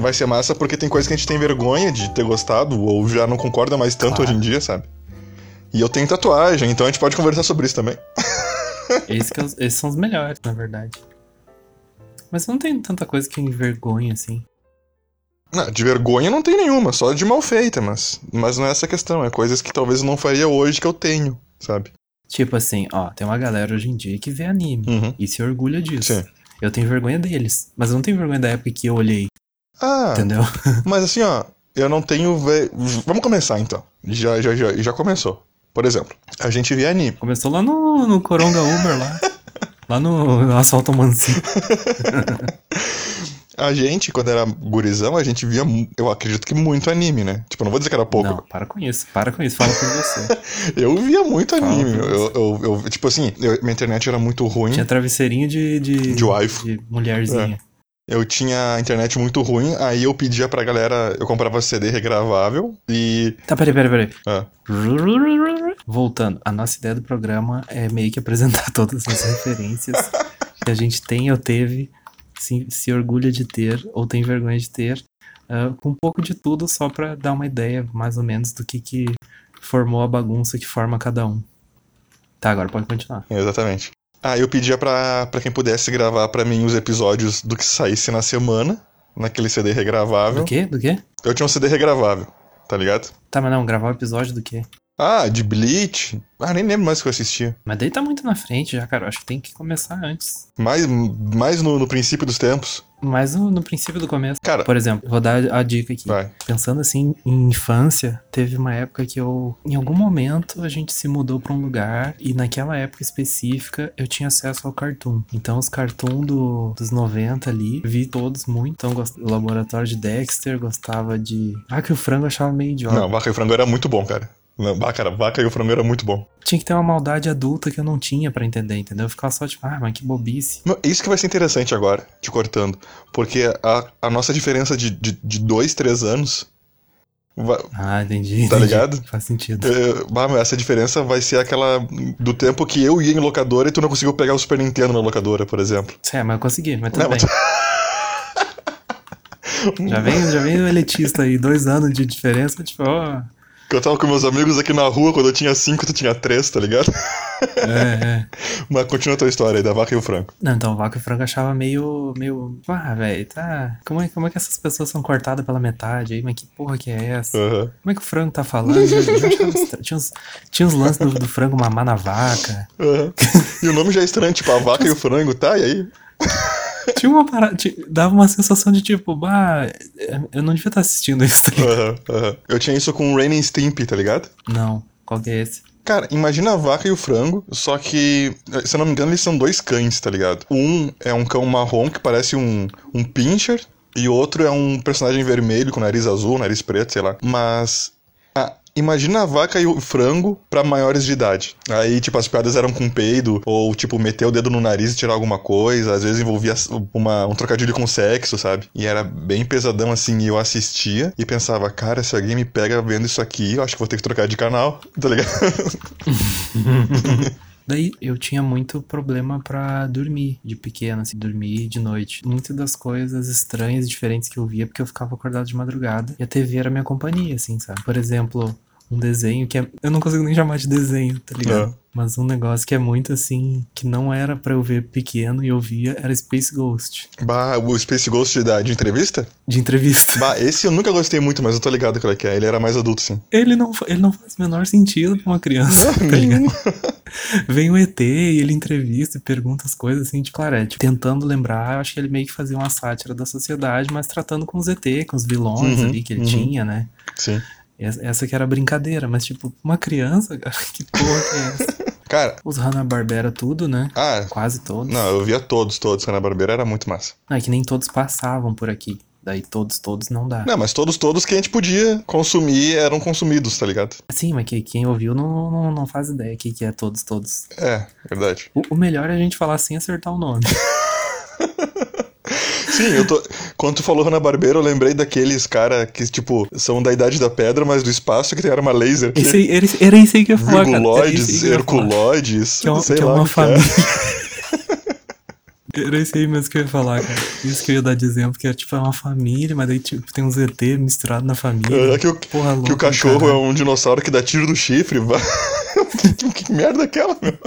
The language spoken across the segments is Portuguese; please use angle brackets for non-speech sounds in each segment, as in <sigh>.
E vai ser massa porque tem coisa que a gente tem vergonha de ter gostado ou já não concorda mais tanto Claro. hoje em dia, sabe? E eu tenho tatuagem, então a gente pode conversar sobre isso também. <laughs> Esse que é esses são os melhores, na verdade. Mas não tem tanta coisa que envergonha, assim. Não, de vergonha não tem nenhuma, só de mal feita, mas, mas não é essa questão. É coisas que talvez eu não faria hoje que eu tenho, sabe? Tipo assim, ó, tem uma galera hoje em dia que vê anime Uhum. e se orgulha disso. Sim. Eu tenho vergonha deles, mas eu não tenho vergonha da época que eu olhei, Ah, entendeu? <laughs> mas assim, ó, eu não tenho. Ve... Vamos começar então. Já, já, já, já começou. Por exemplo, a gente vê anime. Começou lá no, no Coronga Uber, lá. lá no Asfalto Mansi. <laughs> A gente, quando era gurizão, a gente via, eu acredito que muito anime, né? Tipo, não vou dizer que era pouco. Não, para com isso, para com isso, fala por você. <laughs> Eu via muito anime. Eu, eu, eu- tipo assim, eu- minha internet era muito ruim. Tinha travesseirinho de. De, De waifu. de mulherzinha. Eu tinha a internet muito ruim, aí eu pedia pra galera, eu comprava CD regravável e. Tá, peraí, peraí, peraí. Ah, Voltando, a nossa ideia do programa é meio que apresentar <laughs> todas as referências que a gente tem ou teve, se, se orgulha de ter ou tem vergonha de ter, ah, com um pouco de tudo só pra dar uma ideia mais ou menos do que, que formou a bagunça que forma cada um. Tá, agora pode continuar. exatamente. Aí eu pedia pra, pra quem pudesse gravar pra mim os episódios do que saísse na semana, naquele CD regravável. Do quê? Do quê? Eu tinha um CD regravável, tá ligado? Tá, mas não, gravar o episódio do quê? Ah, de Bleach. Ah, nem lembro mais o que eu assistia. Mas daí tá muito na frente já, cara. Eu acho que tem que começar antes. Mais, mais no, no princípio dos tempos. Mas no, no princípio do começo. Cara, Por exemplo, vou dar a dica aqui. vai. Pensando assim em infância, teve uma época que eu, em algum momento, a gente se mudou pra um lugar e naquela época específica eu tinha acesso ao cartoon. Então os cartoon do, dos 90 ali, vi todos muito. Então gost... o laboratório de Dexter, gostava de. Ah, que o frango achava meio idiota. Não, Vaca e o Frango era muito bom, cara. Não, ah, cara, Vaca e o Frango era muito bom. Tinha que ter uma maldade adulta que eu não tinha pra entender, entendeu? Eu ficava só tipo, ah, mas que bobice. Isso que vai ser interessante agora, te cortando. Porque a, a nossa diferença de, de, de dois, três anos. vai- Ah, entendi. Tá entendi. ligado? Faz sentido. é, essa diferença vai ser aquela do tempo que eu ia em locadora e tu não conseguiu pegar o Super Nintendo na locadora, por exemplo. É, mas eu consegui, mas tudo Não, bem. mas- <laughs> Já vem, já vem o elitista aí, dois anos de diferença, tipo, ó. Que eu tava com meus amigos aqui na rua, quando eu tinha cinco, tu tinha três, tá ligado? É, é. <laughs> Mas continua a tua história aí, da vaca e o frango. Não, então o Vaca e o Frango achava meio. meio. Ah, velho, tá. Como é, como é que essas pessoas são cortadas pela metade aí? Mas que porra que é essa? Aham. Como é que o frango tá falando? Achava tinha, uns, tinha uns lances do, do frango mamar na vaca. aham. E o nome já é estranho, tipo, a vaca e o frango, tá? E aí? <laughs> Tinha uma parada. Dava uma sensação de tipo, bah, eu não devia estar assistindo isso. tá? Aham, aham. Eu tinha isso com o Rain and Stimpy, tá ligado? Não, qual que é esse? Cara, imagina a vaca e o frango, só que, se eu não me engano, eles são dois cães, tá ligado? Um é um cão marrom que parece um, um pincher, e outro é um personagem vermelho com nariz azul, nariz preto, sei lá. Mas. Imagina a vaca e o frango pra maiores de idade. Aí, tipo, as piadas eram com peido, ou, tipo, meter o dedo no nariz e tirar alguma coisa. Às vezes envolvia uma, um trocadilho com sexo, sabe? E era bem pesadão assim. E eu assistia e pensava, cara, se alguém me pega vendo isso aqui, eu acho que vou ter que trocar de canal, tá ligado? <laughs> Daí eu tinha muito problema pra dormir de pequeno, assim, dormir de noite. Muitas das coisas estranhas e diferentes que eu via porque eu ficava acordado de madrugada e a TV era minha companhia, assim, sabe? Por exemplo, um desenho que é. Eu não consigo nem chamar de desenho, tá ligado? É. Mas um negócio que é muito assim, que não era pra eu ver pequeno e eu via, era Space Ghost. Bah, o Space Ghost da, de entrevista? De entrevista. Bah, esse eu nunca gostei muito, mas eu tô ligado qual é que é. Ele era mais adulto, sim. Ele não, ele não faz o menor sentido pra uma criança, <laughs> tá ligado? <laughs> Vem o ET e ele entrevista e pergunta as coisas assim, de claro, é, tipo, tentando lembrar, eu acho que ele meio que fazia uma sátira da sociedade, mas tratando com os ET, com os vilões Uhum, ali que ele uhum. tinha, né? Sim. Essa, que era a brincadeira, mas tipo, uma criança, <laughs> cara, que porra que é essa? <laughs> Cara, Os Hanna-Barbera tudo, né? ah, Quase todos. não, eu via todos, todos. Hanna Barbeira era muito massa. Não, é que nem todos passavam por aqui. Daí todos, todos não dá. Não, mas todos, todos que a gente podia consumir eram consumidos, tá ligado? Sim, mas que, quem ouviu não, não, não faz ideia o que, que é todos, todos. É, verdade. O, o melhor é a gente falar sem acertar o nome. <laughs> Sim, eu tô. Quando tu falou Hanna Barbeira, eu lembrei daqueles cara que, tipo, são da idade da pedra, mas do espaço que tem arma laser. Esse aí, era, isso aí que eu ia falar, cara. Que falar. Herculoides, Que é, sei que é lá. uma o que é. <laughs> Era isso aí mesmo que eu ia falar, cara. Isso que eu ia dar de exemplo, que é tipo, é uma família, mas daí tipo, tem um ZT misturado na família. É que o, Porra que o cachorro cara. é um dinossauro que dá tiro no chifre. <laughs> vai. que, que merda é aquela, meu?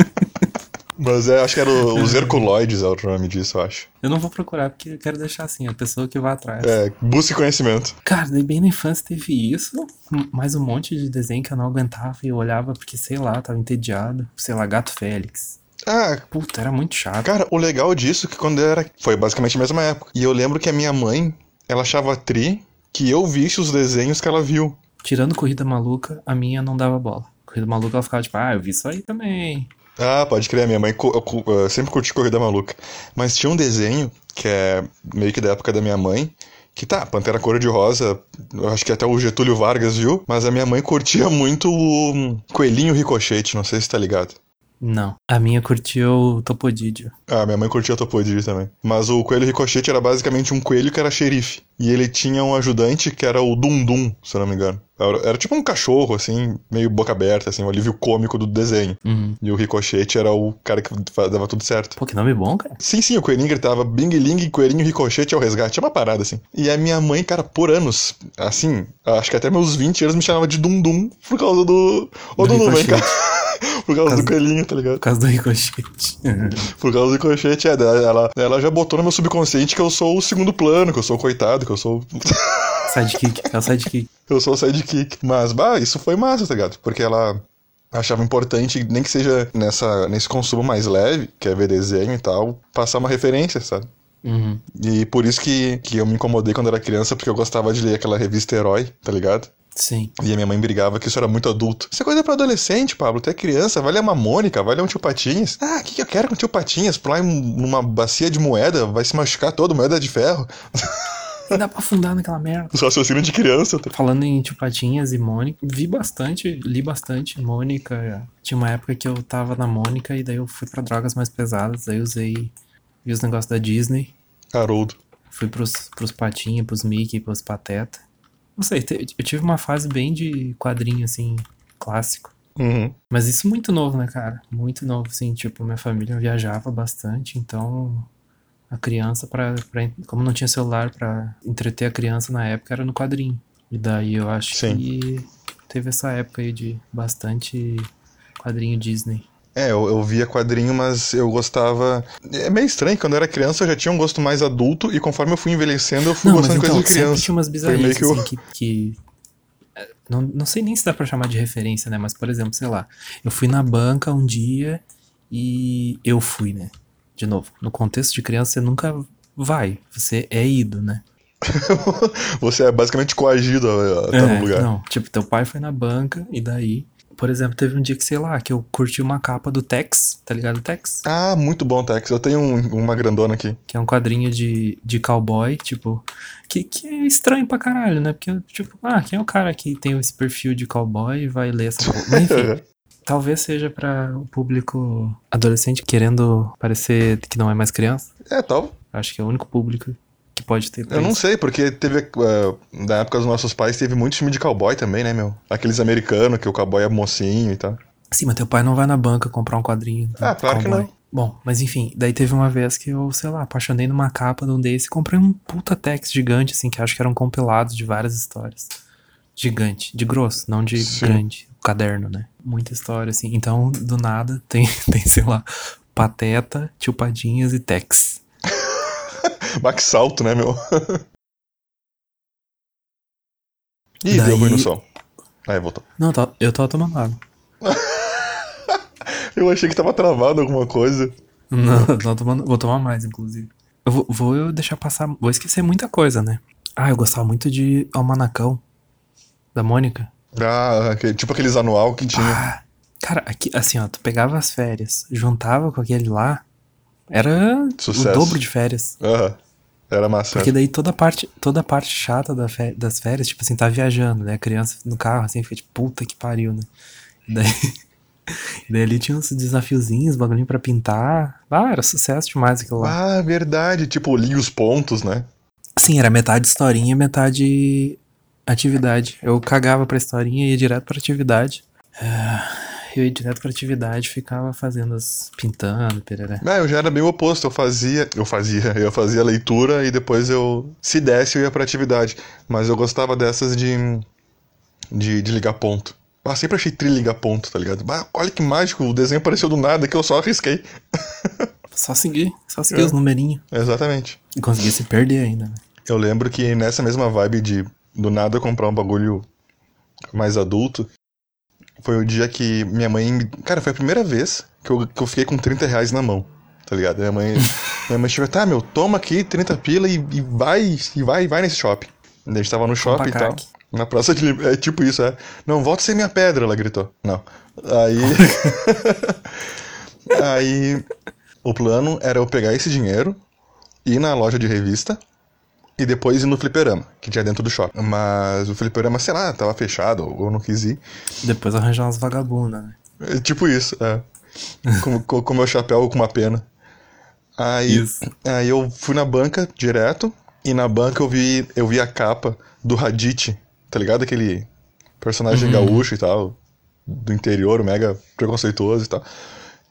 Mas é, acho que era o, os Herculoides é o nome disso, eu acho. Eu não vou procurar, porque eu quero deixar assim, a pessoa que vai atrás. É, busque conhecimento. Cara, daí bem na infância teve isso, mais um monte de desenho que eu não aguentava e eu olhava porque, sei lá, tava entediado. Sei lá, Gato Félix. Ah, Puta, era muito chato. Cara, o legal disso é que quando eu era. Foi basicamente a mesma época. E eu lembro que a minha mãe, ela achava tri que eu visse os desenhos que ela viu. Tirando Corrida Maluca, a minha não dava bola. Corrida Maluca, ela ficava tipo, ah, eu vi isso aí também. Ah, pode crer, minha mãe eu cu- eu sempre curti Corrida Maluca. Mas tinha um desenho, que é meio que da época da minha mãe, que tá, Pantera Cor-de-Rosa, eu acho que até o Getúlio Vargas viu, mas a minha mãe curtia muito o Coelhinho Ricochete, não sei se tá ligado. Não. A minha curtiu o Topodídio. Ah, minha mãe curtia Topodídio também. Mas o Coelho Ricochete era basicamente um coelho que era xerife. E ele tinha um ajudante que era o Dum Dum, se eu não me engano. Era, era tipo um cachorro, assim, meio boca aberta, assim, um alívio cômico do desenho. Uhum. E o Ricochete era o cara que dava tudo certo. Pô, que nome bom, cara. Sim, sim, o coelhinho gritava Bing Ling, coelhinho ricochete ao resgate. É uma parada, assim. E a minha mãe, cara, por anos, assim, acho que até meus 20 anos me chamava de Dum Dum por causa do. Ô, Do Dum Dum, vem cá. <laughs> <laughs> por causa do coelhinho, tá ligado? Por causa do ricochete. <laughs> Por causa do ricochete, é. Ela, ela já botou no meu subconsciente que eu sou o segundo plano, que eu sou o coitado, que eu sou. <laughs> sidekick. É o sidekick. eu sou o sidekick. Mas, bah, isso foi massa, tá ligado? Porque ela. Achava importante, nem que seja nessa, nesse consumo mais leve, que é ver desenho e tal, passar uma referência, sabe? Uhum. E por isso que, que eu me incomodei quando era criança, porque eu gostava de ler aquela revista Herói, tá ligado? Sim. E a minha mãe brigava que isso era muito adulto. Isso é coisa pra adolescente, Pablo. Tu é criança, vai ler uma Mônica, vai ler um tio Patinhas. Ah, o que, que eu quero com tio Patinhas? Pular em numa bacia de moeda, vai se machucar todo, moeda de ferro. <laughs> E dá pra afundar naquela merda. Os raciocínios de criança. tá? Falando em Tio Patinhas e Mônica, vi bastante, li bastante Mônica. Tinha uma época que eu tava na Mônica e daí eu fui pra drogas mais pesadas, daí usei vi os negócios da Disney, Haroldo. fui pros, pros Patinhas, pros Mickey, pros Pateta. Não sei, eu tive uma fase bem de quadrinho, assim, clássico. Uhum. Mas isso muito novo, né, cara? Muito novo, assim, tipo, minha família viajava bastante, então a criança, pra, pra, como não tinha celular pra entreter a criança na época, era no quadrinho. E daí eu acho Sim. que teve essa época aí de bastante quadrinho Disney. É, eu, eu via quadrinho, mas eu gostava. É meio estranho, quando eu era criança eu já tinha um gosto mais adulto, e conforme eu fui envelhecendo, eu fui Não, gostando de então, coisa de criança. tinha umas bizarrices, que o- assim, que... que- é, Não, não sei nem se dá pra chamar de referência, né? Mas, por exemplo, sei lá, eu fui na banca um dia e eu fui, né? De novo, no contexto de criança, você nunca vai, você é ido, né? <laughs> Você é basicamente coagido a a estar É, no lugar. Não, tipo, teu pai foi na banca e daí, por exemplo, teve um dia que, sei lá, que eu curti uma capa do Tex, tá ligado? Tex? Ah, muito bom, Tex. Eu tenho um- uma grandona aqui. Que é um quadrinho de, de cowboy, tipo, que, que é estranho pra caralho, né? Porque, tipo, ah, quem é o cara que tem esse perfil de cowboy e vai ler essa? Mas, enfim, <laughs> talvez seja pra o público adolescente querendo parecer que não é mais criança. É, tal. Acho que é o único público que pode ter. Eu não sei, porque teve. eh, na época dos nossos pais, teve muito filme de cowboy também, né, meu? Aqueles americanos que o cowboy é mocinho e tal. Sim, mas teu pai não vai na banca comprar um quadrinho. Ah, claro que cowboy. não. Bom, mas enfim, daí teve uma vez que eu, sei lá, apaixonei numa capa de um desse e comprei um puta text gigante, assim, que acho que eram compilados de várias histórias. Gigante, de grosso, não de Sim. grande. Caderno, né? Muita história, assim. Então, do nada, <laughs> tem, tem sei lá, Pateta, Tio Padinhas e Tex. <laughs> Max salto, né, meu? <laughs> Ih, Daí- deu ruim no som. Aí, voltou. Não, eu tava- eu tava tomando água. <laughs> Eu achei que tava travado alguma coisa. Não, eu tava tomando, vou tomar mais, inclusive. Eu vou, vou eu deixar passar, vou esquecer muita coisa, né? Ah, eu gostava muito de Almanacão, da Mônica. Ah, aquele- tipo aqueles anual que tinha. Ah, cara, aqui, assim, ó, tu pegava as férias, juntava com aquele lá, era Sucesso. o dobro de férias. Aham. Era massa. Porque daí toda a parte, toda a parte chata da das férias, tipo assim, tá viajando, né? A criança no carro, assim, fica tipo, puta que pariu, né? E daí, <laughs> daí ali tinha uns desafiozinhos, bagulhinho pra pintar. Ah, era sucesso demais aquilo lá. Ah, verdade. Tipo, li os pontos, né? Sim, era metade historinha metade atividade. Eu cagava pra historinha e ia direto pra atividade. Eu ia direto pra atividade, ficava fazendo as. pintando, pereré. Ah, eu já era bem o oposto. Eu fazia. Eu fazia. <laughs> Eu fazia leitura e depois eu. Se desse, eu ia pra atividade. Mas eu gostava dessas de. de, de ligar ponto. Ah, sempre achei tri ligar ponto, tá ligado? Ah, olha que mágico, o desenho apareceu do nada que eu só arrisquei. <laughs> Só seguir, só seguir É. os numerinhos. Exatamente. E conseguia se perder ainda, né? Eu lembro que nessa mesma vibe de do nada comprar um bagulho mais adulto, foi o dia que minha mãe. Cara, foi a primeira vez que eu, que eu fiquei com 30 reais na mão, tá ligado? Minha mãe, <laughs> minha mãe chegou, tá, meu, toma aqui 30 pila e, e vai, e vai, vai nesse shopping. A gente tava no shopping e tal. Na praça de. É tipo isso, é. Não, volta sem minha pedra, ela gritou. Não. Aí. <laughs> aí. O plano era eu pegar esse dinheiro, ir na loja de revista e depois ir no fliperama, que tinha dentro do shopping. Mas o fliperama, sei lá, tava fechado ou eu não quis ir. Depois arranjar umas vagabundas, né? É tipo isso, é. Com, <laughs> com, com meu chapéu com uma pena. Aí, Isso. aí eu fui na banca direto e na banca eu vi, eu vi a capa do Raditz, tá ligado? Aquele personagem gaúcho e tal, do interior, mega preconceituoso e tal.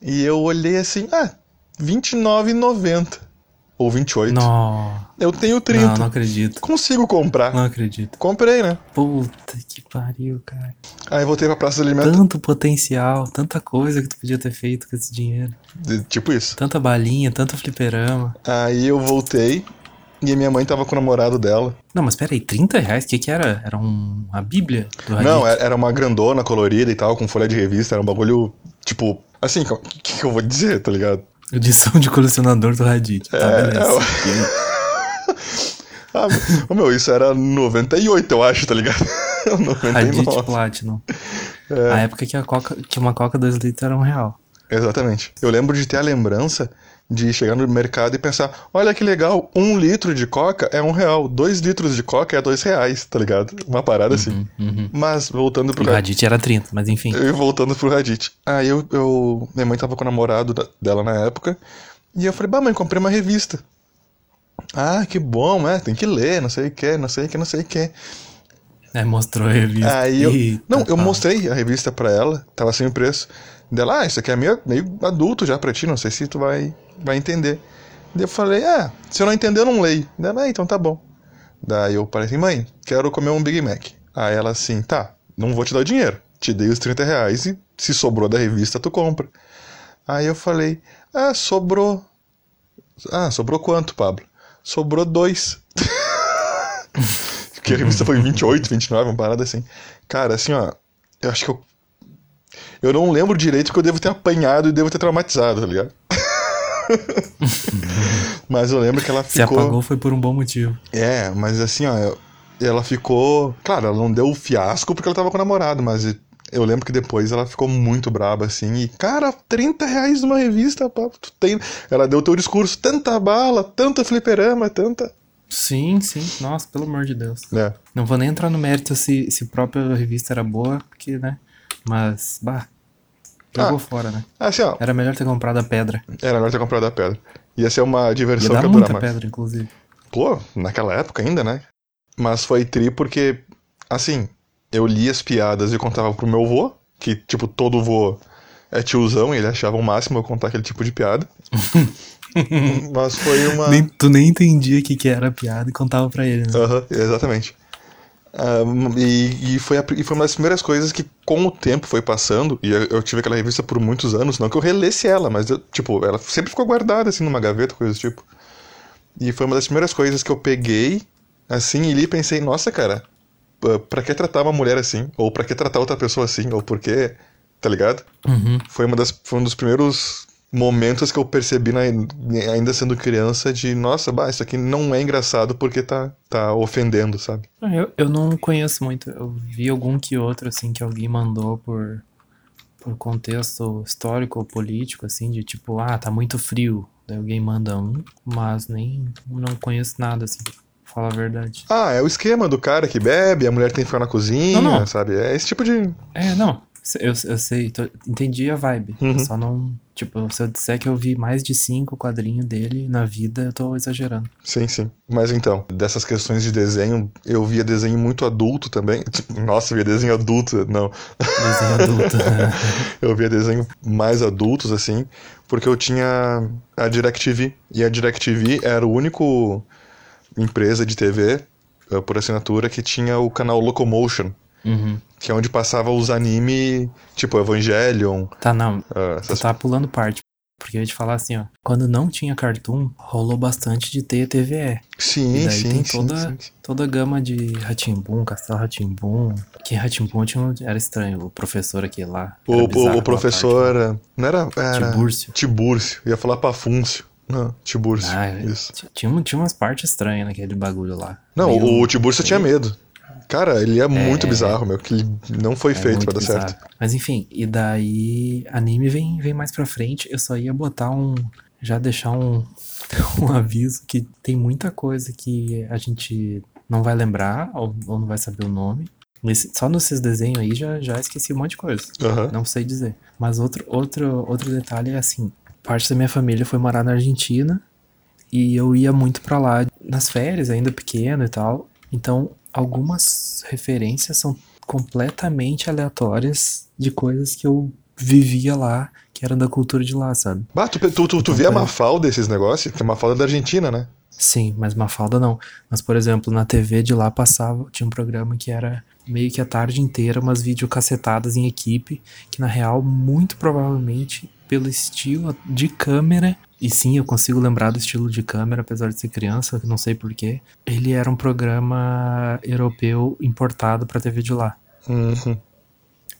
E eu olhei assim, ah, R$29,90. Ou 28. Não, Eu tenho 30. não, não acredito. Consigo comprar. Não acredito. Comprei, né? Puta que pariu, cara. Aí voltei pra praça de alimento. Tanto potencial, tanta coisa que tu podia ter feito com esse dinheiro. de- Tipo isso. Tanta balinha, tanto fliperama. Aí eu voltei e a minha mãe tava com o namorado dela. Não, mas peraí, 30 reais? O que que era? Era um, a bíblia do Não, era era uma grandona, colorida e tal, com folha de revista. Era um bagulho, tipo, assim, o que, que eu vou dizer, tá ligado? Edição de colecionador do Hadith. Tá, É, beleza. <laughs> Ah, ô, meu, isso era 98, eu acho, tá ligado? <laughs> Hadith 99. Platinum. É. A época que, a coca, que uma coca 2 litros era um real. Exatamente. Eu lembro de ter a lembrança de chegar no mercado e pensar: olha que legal, um litro de coca é um real, dois litros de coca é dois reais, tá ligado? Uma parada assim. Uhum. Mas voltando pro E o Hadith era 30, mas enfim. Eu voltando pro Raditz. Aí eu, eu- Minha mãe tava com o namorado da- dela na época. E eu falei, bah, mãe, comprei uma revista. Ah, que bom, é, tem que ler, não sei o que, não sei o que, não sei o que. É, mostrou a revista. Aí eu. Eita, não, eu pá. mostrei a revista pra ela, tava sem o preço. Dela, ah, isso aqui é meio, meio adulto já pra ti, não sei se tu vai, vai entender. Daí eu falei, ah, se eu não entender, eu não leio. Dela, ah, então tá bom. Daí eu falei assim, mãe, quero comer um Big Mac. Aí ela assim, tá, não vou te dar o dinheiro. Te dei os 30 reais e se sobrou da revista, tu compra. Aí eu falei, ah, sobrou. Ah, sobrou quanto, Pablo? Sobrou dois. <laughs> Porque a revista foi 28, 29, uma parada assim. Cara, assim, ó, eu acho que eu. Eu não lembro direito que eu devo ter apanhado e devo ter traumatizado, tá ligado? <laughs> mas eu lembro que ela Se ficou. apagou foi por um bom motivo. É, mas assim, ó, ela ficou. Claro, ela não deu o fiasco porque ela tava com o namorado, mas eu lembro que depois ela ficou muito braba, assim, e, cara, 30 reais numa revista, pá, tu tem. Ela deu o teu discurso, tanta bala, tanta fliperama, tanta. Sim, sim. Nossa, pelo amor de Deus. É. Não vou nem entrar no mérito se, se a própria revista era boa, porque, né? Mas, bah, jogou Ah. fora, né? Assim, ó, Era melhor ter comprado a pedra. era melhor ter comprado a pedra. Ia ser uma Ia diversão dar que muita mais. pedra, inclusive. Pô, naquela época ainda, né? Mas foi tri porque, assim, eu li as piadas e contava pro meu vô, que, tipo, todo vô é tiozão e ele achava o máximo eu contar aquele tipo de piada. <laughs> Mas foi uma. Nem, tu nem entendia o que, que era a piada e contava pra ele, né? Aham, exatamente. Ah, e, e, foi a- e foi uma das primeiras coisas que, com o tempo, foi passando, e eu, eu tive aquela revista por muitos anos, não que eu relesse ela, mas, eu, tipo, ela sempre ficou guardada, assim, numa gaveta, coisa do tipo. E foi uma das primeiras coisas que eu peguei, assim, e li e pensei, nossa, cara, pra que tratar uma mulher assim? Ou pra que tratar outra pessoa assim? Ou por que, tá ligado? Uhum. Foi, uma das, foi um dos primeiros momentos que eu percebi, na- ainda sendo criança, de, nossa, bah, isso aqui não é engraçado porque tá, tá ofendendo, sabe? Ah, Eu, eu não conheço muito. Eu vi algum que outro, assim, que alguém mandou por, por contexto histórico ou político, assim, de tipo, ah, tá muito frio. Daí alguém manda um, mas nem não conheço nada, assim, pra falar a verdade. Ah, é o esquema do cara que bebe, a mulher tem que ficar na cozinha, Não, não. sabe? É esse tipo de. É, não, eu, eu sei, tô- entendi a vibe. Uhum. Só não, Tipo, se eu disser que eu vi mais de cinco quadrinhos dele na vida, eu tô exagerando. Sim, sim. Mas então, dessas questões de desenho, eu via desenho muito adulto também. <laughs> Tipo, nossa, eu via desenho adulto, não. Desenho adulto. <laughs> eu via desenho mais adultos, assim, porque eu tinha a DirecTV. E a DirecTV era o único empresa de TV eh, por assinatura que tinha o canal Locomotion. Uhum. Que é onde passava os anime, tipo Evangelion. Tá, não. Uh, essas... Tu tá pulando parte. Porque eu ia te falar assim, ó. Quando não tinha Cartoon, rolou bastante de ter TVE. Sim, e daí sim, tem sim, toda, sim, sim. toda a gama de Ratimbum, Castelo Ratimbum. Que Ratimbum tinha, era estranho, o professor aqui lá. O, o, o professor. Parte, não era. era Tibúrcio. Tibúrcio. Ia falar Pafúncio. Não, Tibúrcio. Ah, isso. Tinha, tinha umas partes estranhas naquele bagulho lá. Não, Meio- o Tibúrcio tinha medo. Cara, ele é, muito É. bizarro, meu, que ele não foi É feito muito pra dar bizarro. certo. Mas enfim, e daí anime vem, vem mais pra frente. Eu só ia botar um. Já deixar um, <laughs> um aviso que tem muita coisa que a gente não vai lembrar ou, ou não vai saber o nome. Só nesses desenhos aí já, já esqueci um monte de coisa. Aham. Não sei dizer. Mas outro, outro, outro detalhe é assim: parte da minha família foi morar na Argentina e eu ia muito pra lá nas férias, ainda pequeno e tal. Então, algumas referências são completamente aleatórias de coisas que eu vivia lá, que eram da cultura de lá, sabe? Bah, tu, tu, tu, tu vê a Mafalda esses negócios? Que a Mafalda é da Argentina, né? Sim, mas Mafalda não. Mas, por exemplo, na TV de lá passava, tinha um programa que era meio que a tarde inteira umas videocacetadas em equipe, que na real, muito provavelmente, pelo estilo de câmera, e sim, eu consigo lembrar do estilo de câmera, apesar de ser criança, não sei porquê, ele era um programa europeu importado pra TV de lá. Uhum.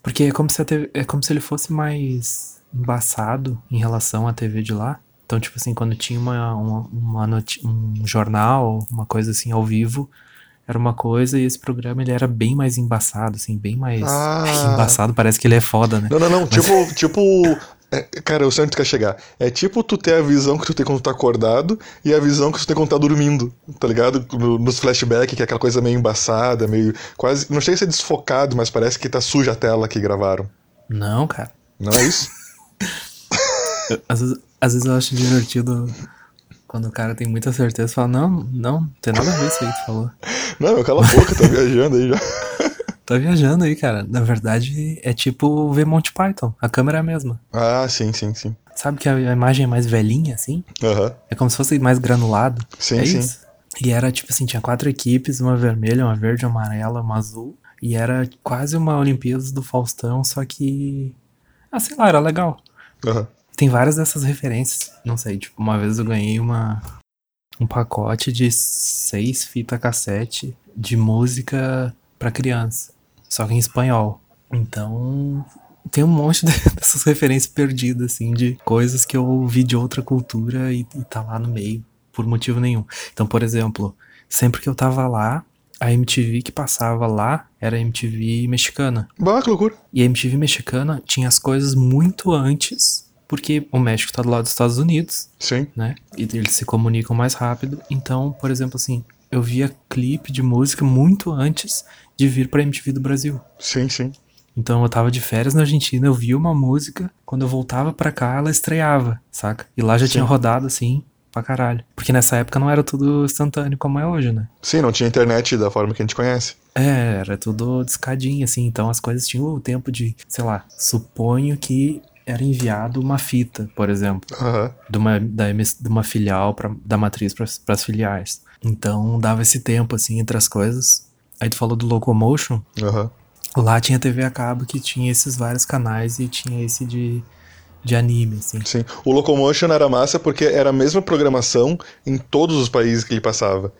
Porque é como se, a TV é como se ele fosse mais embaçado em relação à TV de lá. Então, tipo assim, quando tinha uma, uma, uma um jornal, uma coisa assim ao vivo, era uma coisa e esse programa ele era bem mais embaçado, assim, bem mais. Ah. embaçado, parece que ele é foda, né? Não, não, não. Tipo, tipo. é, cara, eu sei onde tu quer chegar. É tipo tu ter a visão que tu tem quando tu tá acordado e a visão que tu tem quando tá dormindo, tá ligado? No- nos flashbacks, que é aquela coisa meio embaçada, meio. quase. Não chega a ser desfocado, mas parece que tá suja a tela que gravaram. Não, cara. Não é isso? <laughs> Às vezes, às vezes eu acho divertido quando o cara tem muita certeza e fala, não, não, não tem nada a ver isso aí que tu falou. <laughs> não, cala a boca, tá viajando aí já. <laughs> Tá viajando aí, cara. Na verdade, é tipo ver Monty Python. A câmera é a mesma. Ah, sim, sim, sim. Sabe que a imagem é mais velhinha, assim? Aham. É como se fosse mais granulado. Sim, é sim. isso. E era tipo assim, tinha quatro equipes, uma vermelha, uma verde, uma amarela, uma azul. E era quase uma Olimpíadas do Faustão, só que. Ah, sei lá, era legal. Aham. Tem várias dessas referências. Não sei, tipo, uma vez eu ganhei uma. Um pacote de seis fita cassete de música pra criança. Só que em espanhol. Então. Tem um monte <laughs> de- dessas referências perdidas, assim, de coisas que eu vi de outra cultura e, e tá lá no meio, por motivo nenhum. Então, por exemplo, sempre que eu tava lá, a MTV que passava lá era a MTV mexicana. Bah, que loucura. E a MTV mexicana tinha as coisas muito antes, porque o México tá do lado dos Estados Unidos, Sim. né? E eles se comunicam mais rápido. Então, por exemplo, assim, eu via clipe de música muito antes de vir pra MTV do Brasil. Sim, sim. Então eu tava de férias na Argentina, eu via uma música, quando eu voltava pra cá, ela estreava, saca? E lá já Sim. tinha rodado assim, pra caralho. Porque nessa época não era tudo instantâneo como é hoje, né? Sim, não tinha internet da forma que a gente conhece. É, era tudo discadinho, assim, então as coisas tinham o tempo de, sei lá, suponho que era enviado uma fita, por exemplo, Aham. de uma, da de uma filial pra, da matriz para as filiais. Então dava esse tempo, assim, entre as coisas. Aí tu falou do Locomotion, Aham. lá tinha TV a cabo que tinha esses vários canais e tinha esse de, de anime, assim. Sim. O Locomotion era massa porque era a mesma programação em todos os países que ele passava.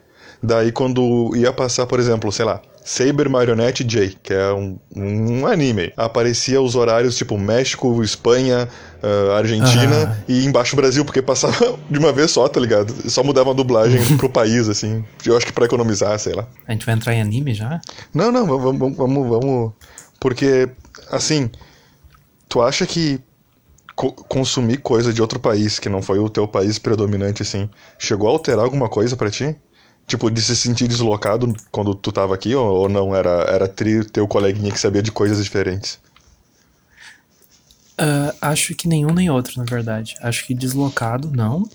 Daí quando ia passar, por exemplo, sei lá, Saber Marionette J, que é um, um anime, aparecia os horários tipo México, Espanha, ah, Argentina Ah. e embaixo Brasil, porque passava <laughs> de uma vez só, tá ligado? Só mudava a dublagem pro <laughs> país, assim. Eu acho que pra economizar, sei lá. A gente vai entrar em anime já? Não, não, vamos, vamos, vamos. Porque, assim, tu acha que co- consumir coisa de outro país, que não foi o teu país predominante, assim, chegou a alterar alguma coisa pra ti? Tipo, de se sentir deslocado quando tu tava aqui, ou, ou não? Era, era tri, teu coleguinha que sabia de coisas diferentes? Uh, acho que nenhum nem outro, na verdade. Acho que deslocado, não.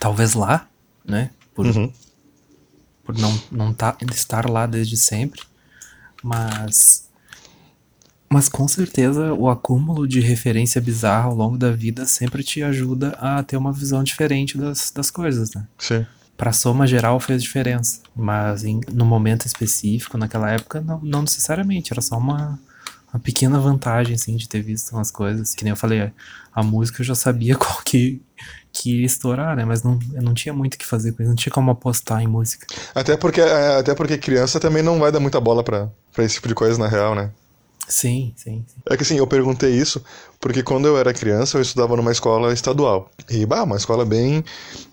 Talvez lá, né? Por, Uhum. por não, não tá, estar lá desde sempre. Mas. Mas com certeza o acúmulo de referência bizarra ao longo da vida sempre te ajuda a ter uma visão diferente das, das coisas, né? Sim. Pra soma geral fez diferença. Mas em, no momento específico, naquela época, não, não necessariamente. Era só uma, uma pequena vantagem, assim, de ter visto umas coisas. Que nem eu falei, a, a música eu já sabia <laughs> qual que, que ia estourar, né? Mas não, eu não tinha muito o que fazer com isso. Não tinha como apostar em música. Até porque, é, até porque criança também não vai dar muita bola pra esse tipo de coisa, na real, né? Sim, sim, sim. É que assim, eu perguntei isso porque quando eu era criança eu estudava numa escola estadual. E, bah, uma escola bem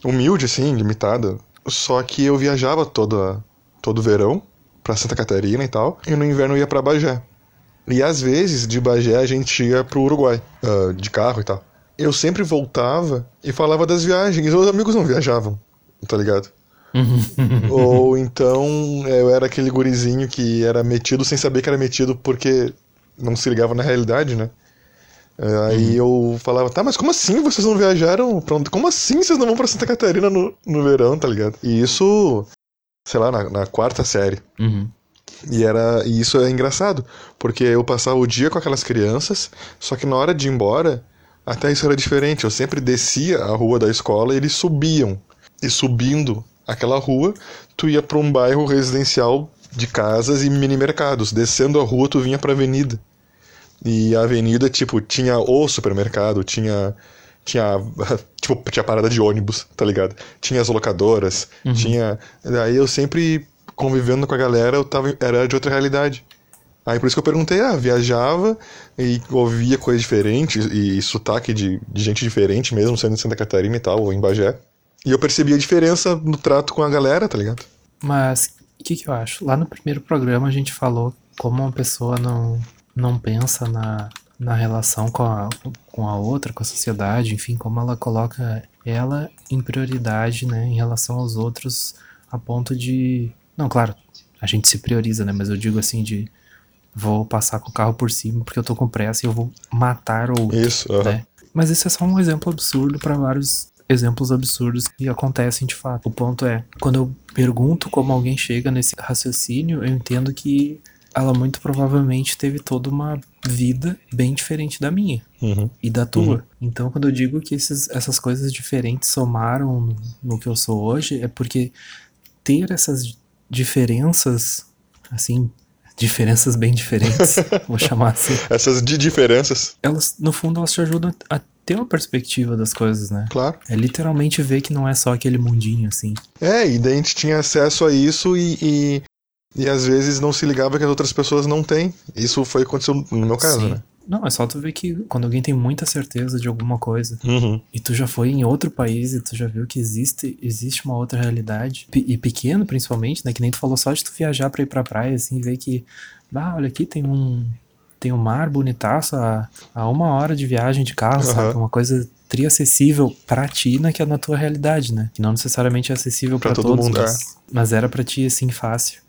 humilde, assim, limitada. Só que eu viajava toda, todo verão pra Santa Catarina e tal, e no inverno eu ia pra Bagé. E às vezes, de Bagé, a gente ia pro Uruguai, ah, de carro e tal. Eu sempre voltava e falava das viagens, os amigos não viajavam, tá ligado? <laughs> Ou então eu era aquele gurizinho que era metido sem saber que era metido porque não se ligava na realidade, né? É, Aí eu falava, tá, mas como assim vocês não viajaram pra onde? Como assim vocês não vão pra Santa Catarina no, no verão, tá ligado? E isso, sei lá, na, na quarta série. Uhum. E era e isso é engraçado, porque eu passava o dia com aquelas crianças, só que na hora de ir embora, até isso era diferente. Eu sempre descia a rua da escola e eles subiam. E subindo aquela rua, tu ia pra um bairro residencial de casas e mini mercados. Descendo a rua, tu vinha pra avenida. E a avenida, tipo, tinha o supermercado, tinha tinha <laughs> tipo tinha parada de ônibus, tá ligado? Tinha as locadoras, tinha daí eu sempre convivendo com a galera, eu tava era de outra realidade. Aí por isso que eu perguntei, ah, viajava e ouvia coisas diferentes e sotaque de, de gente diferente mesmo, sendo de Santa Catarina e tal, ou em Bagé. E eu percebi a diferença no trato com a galera, tá ligado? Mas o que, que eu acho? Lá no primeiro programa a gente falou como uma pessoa não, não pensa na, na relação com a, com a outra, com a sociedade, enfim, como ela coloca ela em prioridade, né, em relação aos outros, a ponto de. Não, claro, a gente se prioriza, né, mas eu digo assim, de vou passar com o carro por cima porque eu tô com pressa e eu vou matar outro, Isso, né? Mas isso é só um exemplo absurdo para vários exemplos absurdos que acontecem de fato. O ponto é, quando eu pergunto como alguém chega nesse raciocínio, eu entendo que ela muito provavelmente teve toda uma vida bem diferente da minha Uhum. e da tua. Então, quando eu digo que esses, essas coisas diferentes somaram no, no que eu sou hoje, é porque ter essas diferenças, assim, diferenças bem diferentes, <laughs> vou chamar assim, Essas de diferenças, elas, no fundo, elas te ajudam a ter uma perspectiva das coisas, né? claro. É literalmente ver que não é só aquele mundinho, assim. É, e daí a gente tinha acesso a isso e, e, e às vezes não se ligava que as outras pessoas não têm. Isso foi aconteceu no meu caso, Sim. né? Não, é só tu ver que quando alguém tem muita certeza de alguma coisa Uhum. e tu já foi em outro país e tu já viu que existe, existe uma outra realidade, e pequeno principalmente, né? Que nem tu falou só de tu viajar pra ir pra praia, assim, ver que, ah, olha aqui tem um. Tem um mar bonitaço a, a uma hora de viagem de carro, Aham. sabe? Uma coisa triacessível pra ti na, que é na tua realidade, né? Que não necessariamente é acessível Pra pra todo todos, mundo, é. mas, mas era pra ti, assim, fácil.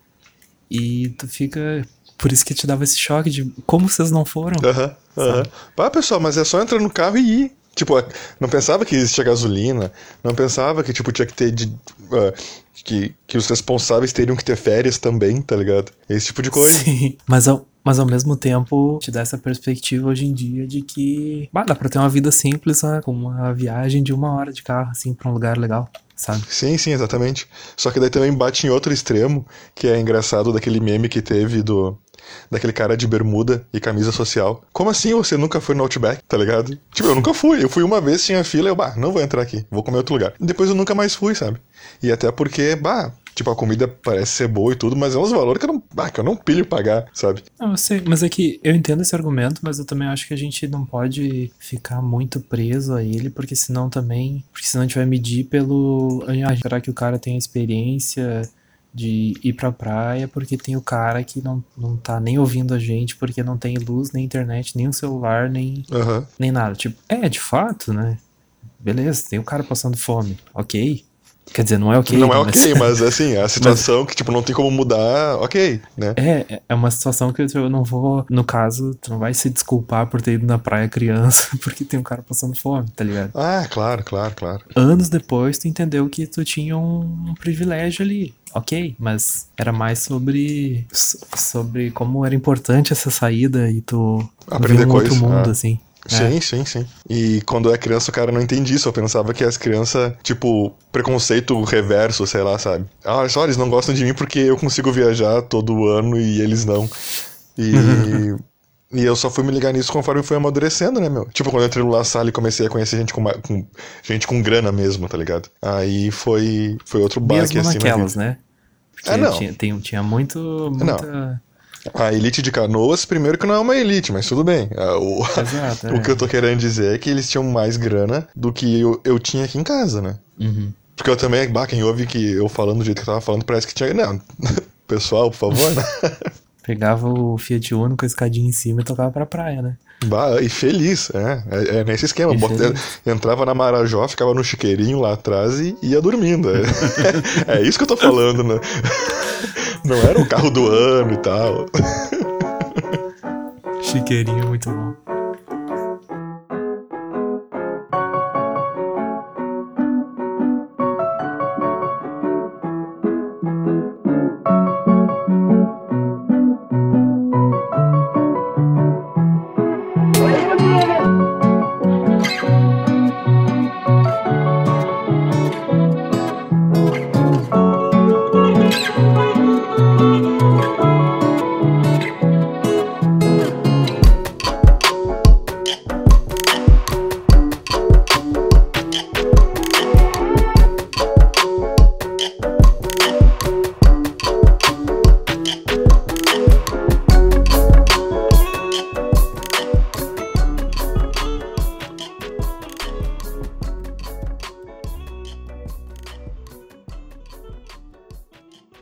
E tu fica. Por isso que te dava esse choque de como vocês não foram. Aham, aham. Ah, pessoal, mas é só entrar no carro e ir. Tipo, não pensava que existia gasolina, não pensava que, tipo, tinha que ter de. ah, que, que os responsáveis teriam que ter férias também, tá ligado? Esse tipo de coisa. Sim, mas ao, mas ao mesmo tempo te dá essa perspectiva hoje em dia de que bah, dá pra ter uma vida simples né, com uma viagem de uma hora de carro, assim, pra um lugar legal, sabe? Sim, sim, exatamente. Só que daí também bate em outro extremo, que é engraçado daquele meme que teve do. Daquele cara de bermuda e camisa social. Como assim você nunca foi no Outback, tá ligado? Tipo, eu nunca fui. Eu fui uma vez, tinha fila, eu, bah, não vou entrar aqui, vou comer outro lugar. Depois eu nunca mais fui, sabe? E até porque, bah, tipo, a comida parece ser boa e tudo, mas é uns valores que eu não, bah, que eu não pilho pagar, sabe? Não, eu sei, mas é que eu entendo esse argumento, mas eu também acho que a gente não pode ficar muito preso a ele, porque senão também. Porque senão a gente vai medir pelo. Ah, será que o cara tem a experiência de ir pra praia porque tem o cara que não, não tá nem ouvindo a gente porque não tem luz, nem internet, nem um celular, nem, Aham. nem nada. Tipo, é, de fato, né? Beleza, tem o cara passando fome, ok. Quer dizer, não é ok. Não é mas- ok, mas assim, a <laughs> situação que, tipo, não tem como mudar, ok, né? É, é uma situação que eu não vou. No caso, tu não vai se desculpar por ter ido na praia criança <laughs> porque tem um cara passando fome, tá ligado? Ah, claro, claro, claro. Anos depois, tu entendeu que tu tinha um privilégio ali. Ok, mas era mais sobre. so- sobre como era importante essa saída e tu Aprender um outro mundo, ah. assim. Sim, sim, sim. E quando é criança, o cara não entende isso. Eu pensava que as crianças, tipo, preconceito reverso, sei lá, sabe? Ah, só, eles não gostam de mim porque eu consigo viajar todo ano e eles não. E. <laughs> E eu só fui me ligar nisso conforme fui amadurecendo, né, meu? Tipo, quando eu entrei no La Salle e comecei a conhecer gente com, com- gente com grana mesmo, tá ligado? Aí foi, foi outro baque, Mesmo assim, na naquelas, né? Porque Ah, não. Tinha, tem- tinha muito. Muita... A elite de canoas, primeiro que não é uma elite, mas tudo bem. Ah, O, Exato, é. <laughs> o que eu tô querendo dizer é que eles tinham mais grana do que eu, eu tinha aqui em casa, né? Uhum. Porque eu também, bah, quem ouve que eu falando do jeito que eu tava falando, parece que tinha. Não, <laughs> pessoal, por favor, né? <laughs> Pegava o Fiat Uno com a escadinha em cima e tocava pra praia, né? Bah, e feliz, é. É, é nesse esquema. Bota- entrava na Marajó, ficava no chiqueirinho lá atrás e ia dormindo. É, é isso que eu tô falando, né? Não era o carro do ano e tal. Chiqueirinho muito bom.